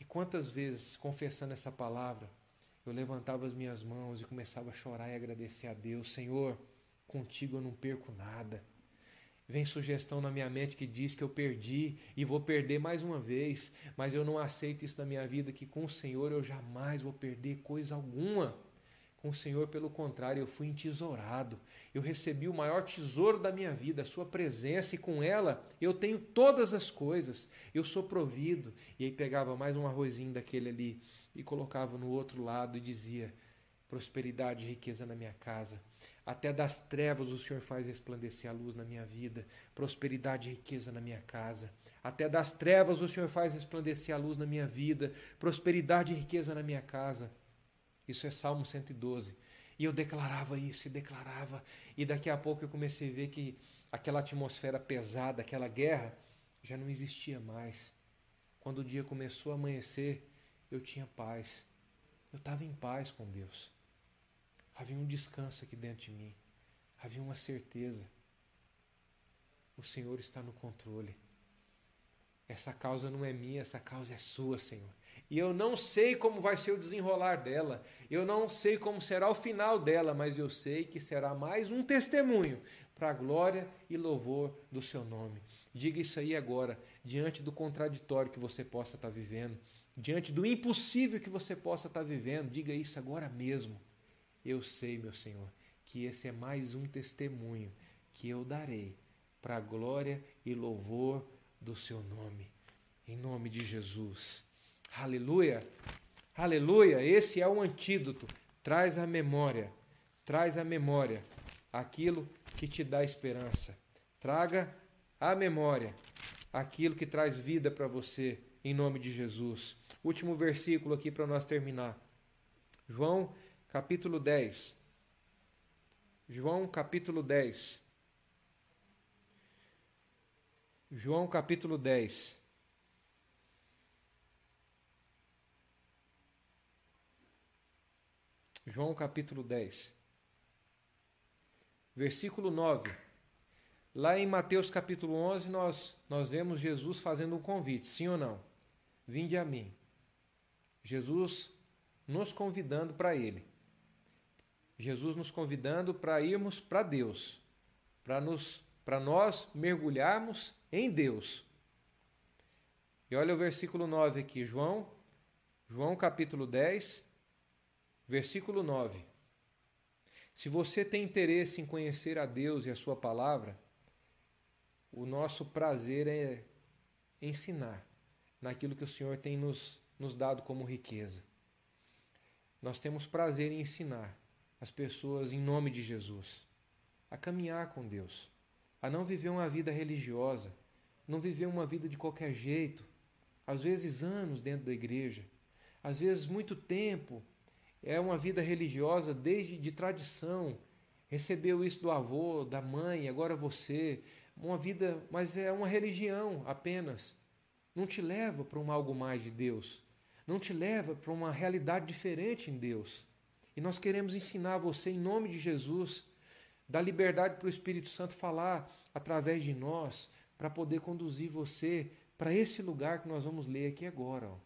E quantas vezes, confessando essa palavra, eu levantava as minhas mãos e começava a chorar e agradecer a Deus. Senhor, contigo eu não perco nada. Vem sugestão na minha mente que diz que eu perdi e vou perder mais uma vez, mas eu não aceito isso na minha vida, que com o Senhor eu jamais vou perder coisa alguma. Com o Senhor, pelo contrário, eu fui entesourado. Eu recebi o maior tesouro da minha vida, a Sua presença, e com ela eu tenho todas as coisas. Eu sou provido. E aí pegava mais um arrozinho daquele ali e colocava no outro lado e dizia: prosperidade e riqueza na minha casa. Até das trevas o Senhor faz resplandecer a luz na minha vida. Prosperidade e riqueza na minha casa. Até das trevas o Senhor faz resplandecer a luz na minha vida. Prosperidade e riqueza na minha casa. Isso é Salmo 112. E eu declarava isso e declarava. E daqui a pouco eu comecei a ver que aquela atmosfera pesada, aquela guerra, já não existia mais. Quando o dia começou a amanhecer, eu tinha paz. Eu estava em paz com Deus. havia um descanso aqui dentro de mim, havia uma certeza. O Senhor está no controle. Essa causa não é minha, essa causa é sua, Senhor. E eu não sei como vai ser o desenrolar dela, eu não sei como será o final dela, mas eu sei que será mais um testemunho para a glória e louvor do seu nome. Diga isso aí agora, diante do contraditório que você possa estar vivendo, diante do impossível que você possa estar vivendo, diga isso agora mesmo. Eu sei, meu Senhor, que esse é mais um testemunho que eu darei para a glória e louvor do seu nome. Em nome de Jesus. Aleluia! Aleluia! Esse é o antídoto. Traz a memória, traz a memória aquilo que te dá esperança. Traga à memória aquilo que traz vida para você, em nome de Jesus. Último versículo aqui para nós terminar. João capítulo 10. João capítulo 10. João capítulo 10. João capítulo 10. Versículo 9. Lá em Mateus capítulo 11, nós, nós vemos Jesus fazendo um convite, sim ou não? Vinde a mim. Jesus nos convidando para Ele. Jesus nos convidando para irmos para Deus, para nos para nós mergulharmos em Deus. E olha o versículo 9 aqui, João, João capítulo 10, versículo 9. Se você tem interesse em conhecer a Deus e a sua palavra, o nosso prazer é ensinar naquilo que o Senhor tem nos, nos dado como riqueza. Nós temos prazer em ensinar as pessoas em nome de Jesus a caminhar com Deus, a não viver uma vida religiosa, não viver uma vida de qualquer jeito, às vezes anos dentro da igreja, às vezes muito tempo, é uma vida religiosa desde de tradição, recebeu isso do avô, da mãe, agora você, uma vida, mas é uma religião apenas. Não te leva para um algo mais de Deus, não te leva para uma realidade diferente em Deus. E nós queremos ensinar você em nome de Jesus, dar liberdade para o Espírito Santo falar através de nós, para poder conduzir você para esse lugar que nós vamos ler aqui agora. Ó.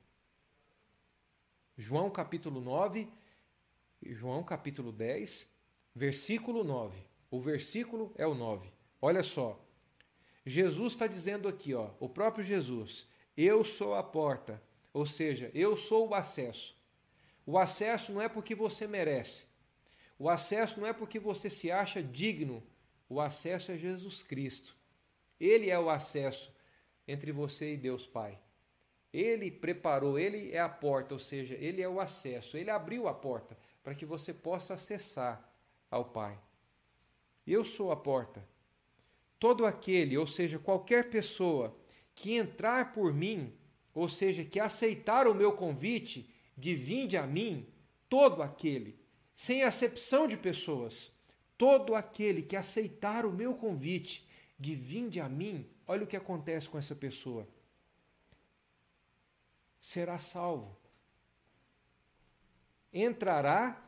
João capítulo 9, João capítulo 10, versículo 9. O versículo é o 9. Olha só. Jesus está dizendo aqui, ó, o próprio Jesus, eu sou a porta, ou seja, eu sou o acesso. O acesso não é porque você merece. O acesso não é porque você se acha digno. O acesso é Jesus Cristo. Ele é o acesso entre você e Deus Pai. Ele preparou, ele é a porta, ou seja, ele é o acesso. Ele abriu a porta para que você possa acessar ao Pai. Eu sou a porta. Todo aquele, ou seja, qualquer pessoa que entrar por mim, ou seja, que aceitar o meu convite de vinde a mim, todo aquele, sem acepção de pessoas, todo aquele que aceitar o meu convite de vinde a mim, olha o que acontece com essa pessoa. Será salvo. Entrará,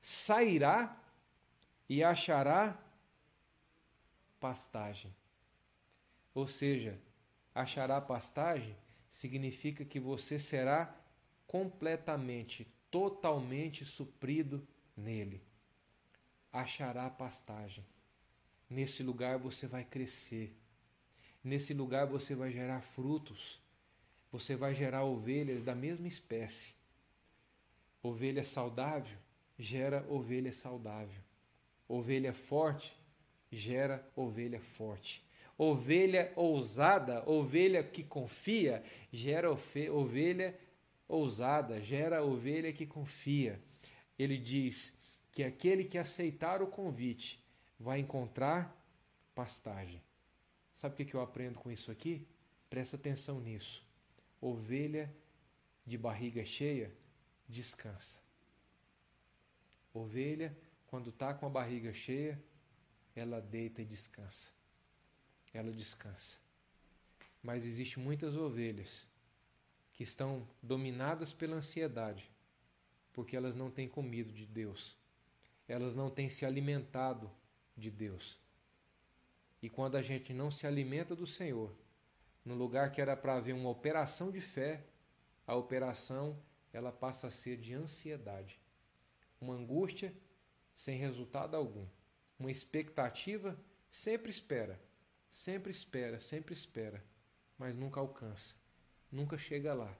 sairá e achará pastagem. Ou seja, achará pastagem significa que você será completamente, totalmente suprido nele. Achará pastagem. Nesse lugar você vai crescer. Nesse lugar você vai gerar frutos. Você vai gerar ovelhas da mesma espécie. Ovelha saudável gera ovelha saudável. Ovelha forte gera ovelha forte. Ovelha ousada, ovelha que confia, gera ovelha ousada, gera ovelha que confia. Ele diz que aquele que aceitar o convite vai encontrar pastagem. Sabe o que eu aprendo com isso aqui? Presta atenção nisso. Ovelha de barriga cheia descansa. Ovelha, quando está com a barriga cheia, ela deita e descansa. Ela descansa. Mas existem muitas ovelhas que estão dominadas pela ansiedade, porque elas não têm comido de Deus. elas não têm se alimentado de Deus. E quando a gente não se alimenta do Senhor, no lugar que era para haver uma operação de fé, a operação ela passa a ser de ansiedade, uma angústia sem resultado algum, uma expectativa sempre espera, sempre espera, sempre espera, mas nunca alcança, nunca chega lá,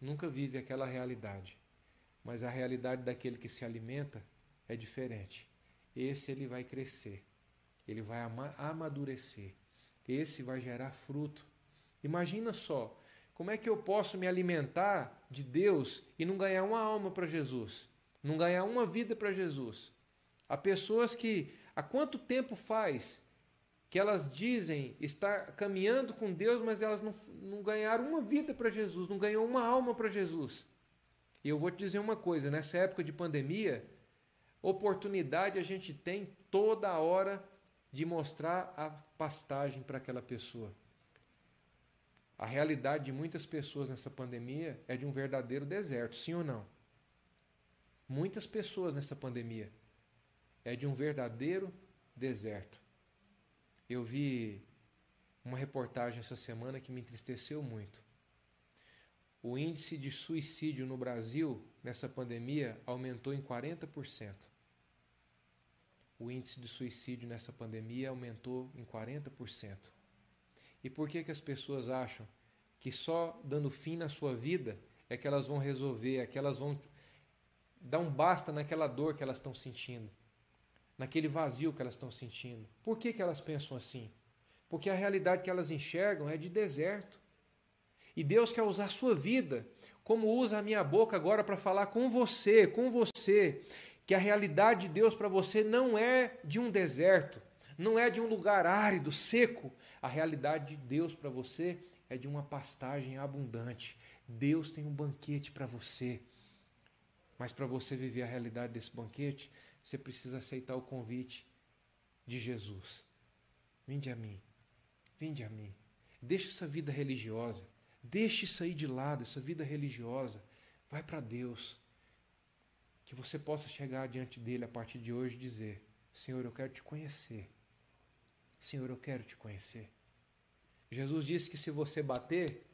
nunca vive aquela realidade. Mas a realidade daquele que se alimenta é diferente. Esse ele vai crescer, ele vai amadurecer, esse vai gerar fruto. Imagina só, como é que eu posso me alimentar de Deus e não ganhar uma alma para Jesus? Não ganhar uma vida para Jesus? Há pessoas que há quanto tempo faz que elas dizem estar caminhando com Deus, mas elas não, não ganharam uma vida para Jesus, não ganhou uma alma para Jesus. E eu vou te dizer uma coisa: nessa época de pandemia, oportunidade a gente tem toda hora de mostrar a pastagem para aquela pessoa. A realidade de muitas pessoas nessa pandemia é de um verdadeiro deserto, sim ou não? Muitas pessoas nessa pandemia é de um verdadeiro deserto. Eu vi uma reportagem essa semana que me entristeceu muito. O índice de suicídio no Brasil nessa pandemia aumentou em 40% o índice de suicídio nessa pandemia aumentou em 40%. E por que, que as pessoas acham que só dando fim na sua vida é que elas vão resolver, é que elas vão dar um basta naquela dor que elas estão sentindo, naquele vazio que elas estão sentindo? Por que, que elas pensam assim? Porque a realidade que elas enxergam é de deserto. E Deus quer usar a sua vida, como usa a minha boca agora para falar com você, com você que a realidade de Deus para você não é de um deserto, não é de um lugar árido, seco. A realidade de Deus para você é de uma pastagem abundante. Deus tem um banquete para você. Mas para você viver a realidade desse banquete, você precisa aceitar o convite de Jesus. Vinde a mim. Vinde a mim. Deixa essa vida religiosa. Deixe aí de lado, essa vida religiosa. Vai para Deus que você possa chegar diante dele a partir de hoje e dizer: Senhor, eu quero te conhecer. Senhor, eu quero te conhecer. Jesus disse que se você bater,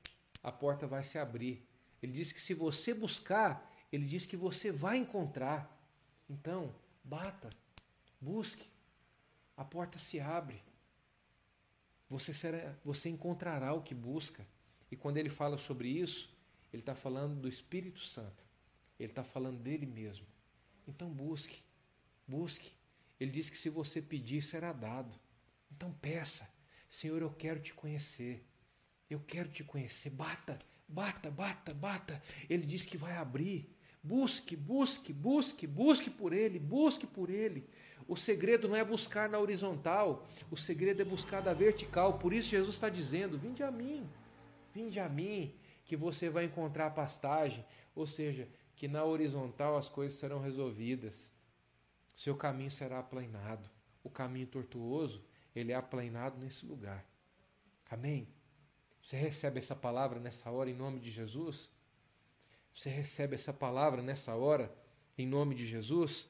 a porta vai se abrir. Ele disse que se você buscar, ele diz que você vai encontrar. Então, bata, busque, a porta se abre. Você, será, você encontrará o que busca. E quando ele fala sobre isso, ele está falando do Espírito Santo. Ele está falando dele mesmo. Então busque, busque. Ele diz que se você pedir, será dado. Então peça, Senhor, eu quero te conhecer. Eu quero te conhecer. Bata, bata, bata, bata. Ele diz que vai abrir. Busque, busque, busque, busque por Ele, busque por Ele. O segredo não é buscar na horizontal, o segredo é buscar na vertical. Por isso Jesus está dizendo: Vinde a mim, vinde a mim, que você vai encontrar pastagem. Ou seja, que na horizontal as coisas serão resolvidas. Seu caminho será aplanado. O caminho tortuoso, ele é aplanado nesse lugar. Amém? Você recebe essa palavra nessa hora em nome de Jesus? Você recebe essa palavra nessa hora em nome de Jesus?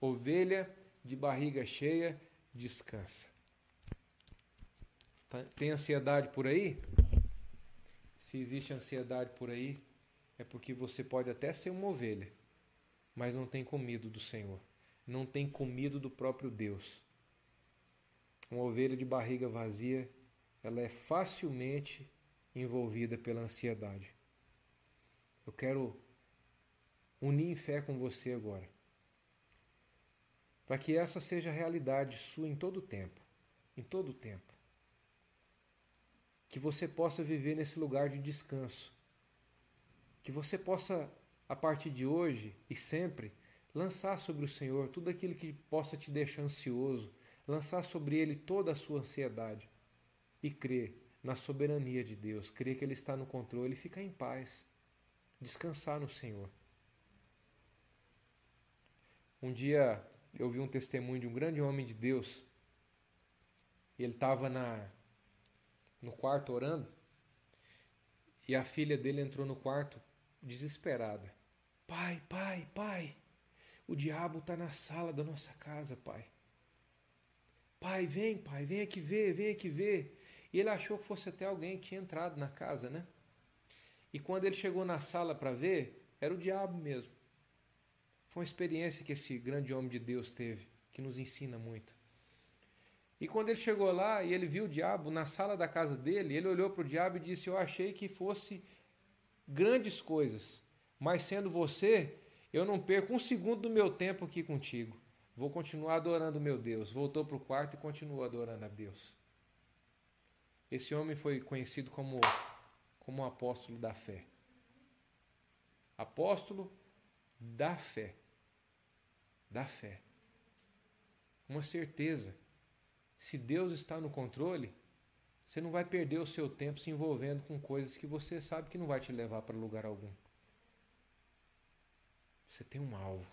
Ovelha de barriga cheia, descansa. Tá, tem ansiedade por aí? Se existe ansiedade por aí, é porque você pode até ser uma ovelha, mas não tem comido do Senhor, não tem comido do próprio Deus. Uma ovelha de barriga vazia, ela é facilmente envolvida pela ansiedade. Eu quero unir em fé com você agora, para que essa seja a realidade sua em todo o tempo, em todo o tempo. Que você possa viver nesse lugar de descanso. Que você possa, a partir de hoje e sempre, lançar sobre o Senhor tudo aquilo que possa te deixar ansioso, lançar sobre Ele toda a sua ansiedade. E crer na soberania de Deus, crer que Ele está no controle e ficar em paz, descansar no Senhor. Um dia eu vi um testemunho de um grande homem de Deus. Ele estava na no quarto orando e a filha dele entrou no quarto desesperada. Pai, pai, pai, O diabo está na sala da nossa casa, pai. Pai, vem, pai, vem aqui ver, vem aqui ver. E ele achou que fosse até alguém que tinha entrado na casa, né? E quando ele chegou na sala para ver, era o diabo mesmo. Foi uma experiência que esse grande homem de Deus teve, que nos ensina muito. E quando ele chegou lá e ele viu o diabo na sala da casa dele, ele olhou para o diabo e disse: Eu achei que fosse grandes coisas, mas sendo você, eu não perco um segundo do meu tempo aqui contigo. Vou continuar adorando meu Deus. Voltou para o quarto e continuou adorando a Deus. Esse homem foi conhecido como, como o apóstolo da fé. Apóstolo da fé. Da fé. Uma certeza. Se Deus está no controle, você não vai perder o seu tempo se envolvendo com coisas que você sabe que não vai te levar para lugar algum. Você tem um alvo.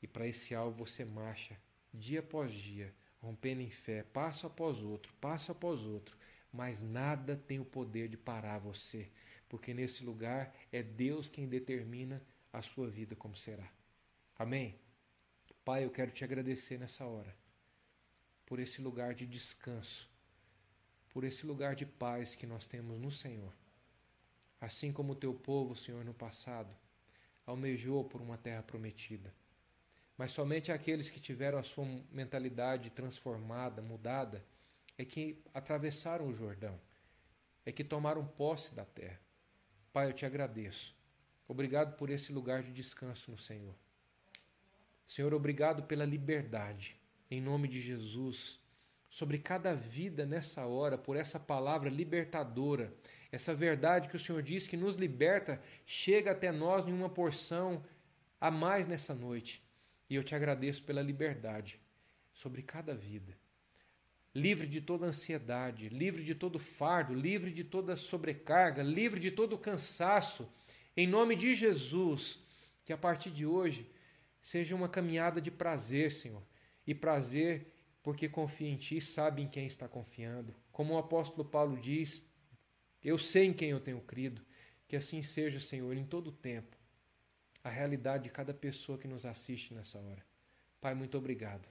E para esse alvo você marcha dia após dia, rompendo em fé, passo após outro, passo após outro, mas nada tem o poder de parar você, porque nesse lugar é Deus quem determina a sua vida como será. Amém? Pai, eu quero te agradecer nessa hora por esse lugar de descanso, por esse lugar de paz que nós temos no Senhor. Assim como o teu povo, Senhor, no passado, almejou por uma terra prometida. Mas somente aqueles que tiveram a sua mentalidade transformada, mudada, é que atravessaram o Jordão, é que tomaram posse da terra. Pai, eu te agradeço. Obrigado por esse lugar de descanso no Senhor. Senhor, obrigado pela liberdade, em nome de Jesus, sobre cada vida nessa hora, por essa palavra libertadora, essa verdade que o Senhor diz que nos liberta, chega até nós em uma porção a mais nessa noite. E eu te agradeço pela liberdade sobre cada vida. Livre de toda ansiedade, livre de todo fardo, livre de toda sobrecarga, livre de todo cansaço. Em nome de Jesus, que a partir de hoje seja uma caminhada de prazer, Senhor. E prazer porque confia em Ti sabe em quem está confiando. Como o apóstolo Paulo diz, eu sei em quem eu tenho crido. Que assim seja, Senhor, em todo o tempo a realidade de cada pessoa que nos assiste nessa hora. Pai, muito obrigado.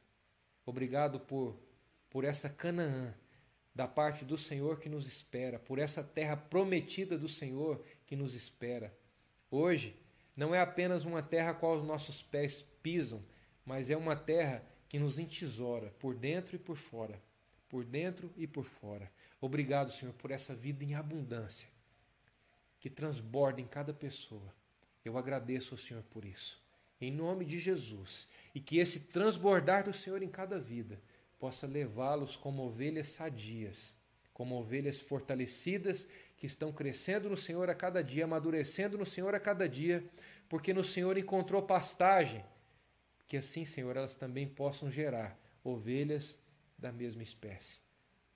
Obrigado por, por essa Canaã da parte do Senhor que nos espera, por essa terra prometida do Senhor que nos espera. Hoje, não é apenas uma terra a qual os nossos pés pisam, mas é uma terra que nos entesoura por dentro e por fora. Por dentro e por fora. Obrigado, Senhor, por essa vida em abundância que transborda em cada pessoa. Eu agradeço ao Senhor por isso. Em nome de Jesus. E que esse transbordar do Senhor em cada vida possa levá-los como ovelhas sadias, como ovelhas fortalecidas que estão crescendo no Senhor a cada dia, amadurecendo no Senhor a cada dia, porque no Senhor encontrou pastagem. Que assim, Senhor, elas também possam gerar ovelhas da mesma espécie.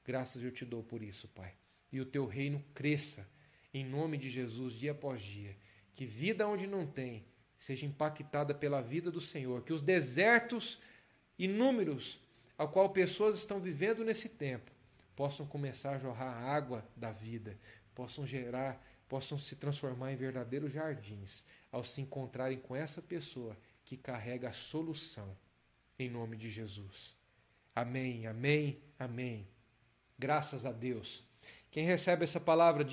Graças eu te dou por isso, Pai. E o teu reino cresça em nome de Jesus dia após dia que vida onde não tem seja impactada pela vida do Senhor, que os desertos inúmeros ao qual pessoas estão vivendo nesse tempo possam começar a jorrar água da vida, possam gerar, possam se transformar em verdadeiros jardins ao se encontrarem com essa pessoa que carrega a solução em nome de Jesus. Amém, amém, amém. Graças a Deus. Quem recebe essa palavra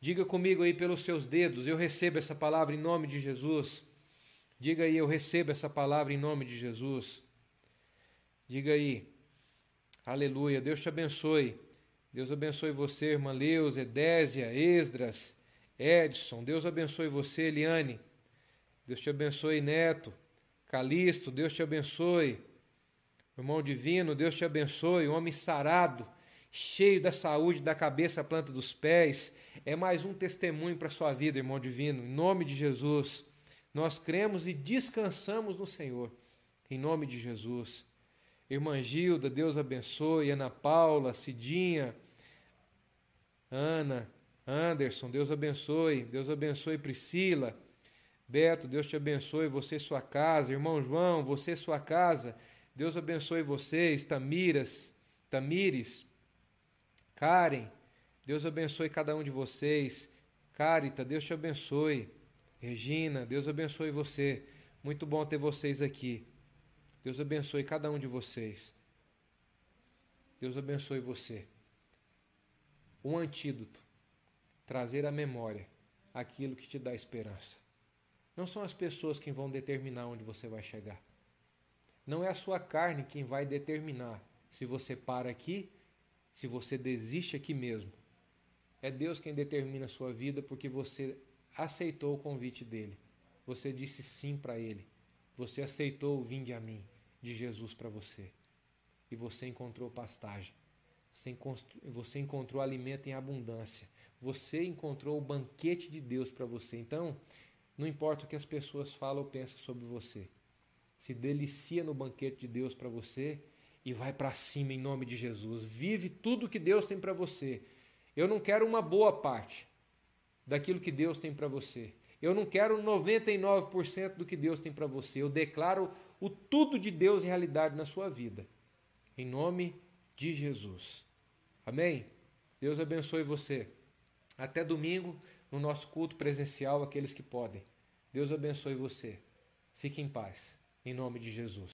Diga comigo aí pelos seus dedos, eu recebo essa palavra em nome de Jesus. Diga aí, eu recebo essa palavra em nome de Jesus. Diga aí, aleluia, Deus te abençoe. Deus abençoe você, irmã Leus, Edésia, Esdras, Edson. Deus abençoe você, Eliane. Deus te abençoe, Neto, Calixto. Deus te abençoe. Irmão divino, Deus te abençoe. Homem sarado cheio da saúde da cabeça à planta dos pés, é mais um testemunho para a sua vida, irmão divino. Em nome de Jesus, nós cremos e descansamos no Senhor. Em nome de Jesus. Irmã Gilda, Deus abençoe. Ana Paula, Cidinha, Ana, Anderson, Deus abençoe. Deus abençoe Priscila. Beto, Deus te abençoe, você e sua casa. Irmão João, você e sua casa. Deus abençoe vocês. Tamiras, Tamires, Karen, Deus abençoe cada um de vocês. Carita, Deus te abençoe. Regina, Deus abençoe você. Muito bom ter vocês aqui. Deus abençoe cada um de vocês. Deus abençoe você. Um antídoto. Trazer à memória aquilo que te dá esperança. Não são as pessoas que vão determinar onde você vai chegar. Não é a sua carne quem vai determinar se você para aqui, se você desiste aqui mesmo. É Deus quem determina a sua vida porque você aceitou o convite dele. Você disse sim para ele. Você aceitou o vinde a mim de Jesus para você. E você encontrou pastagem. Você encontrou alimento em abundância. Você encontrou o banquete de Deus para você. Então, não importa o que as pessoas falam ou pensam sobre você. Se delicia no banquete de Deus para você e vai para cima em nome de Jesus. Vive tudo que Deus tem para você. Eu não quero uma boa parte daquilo que Deus tem para você. Eu não quero 99% do que Deus tem para você. Eu declaro o tudo de Deus em realidade na sua vida. Em nome de Jesus. Amém? Deus abençoe você. Até domingo, no nosso culto presencial, aqueles que podem. Deus abençoe você. Fique em paz. Em nome de Jesus.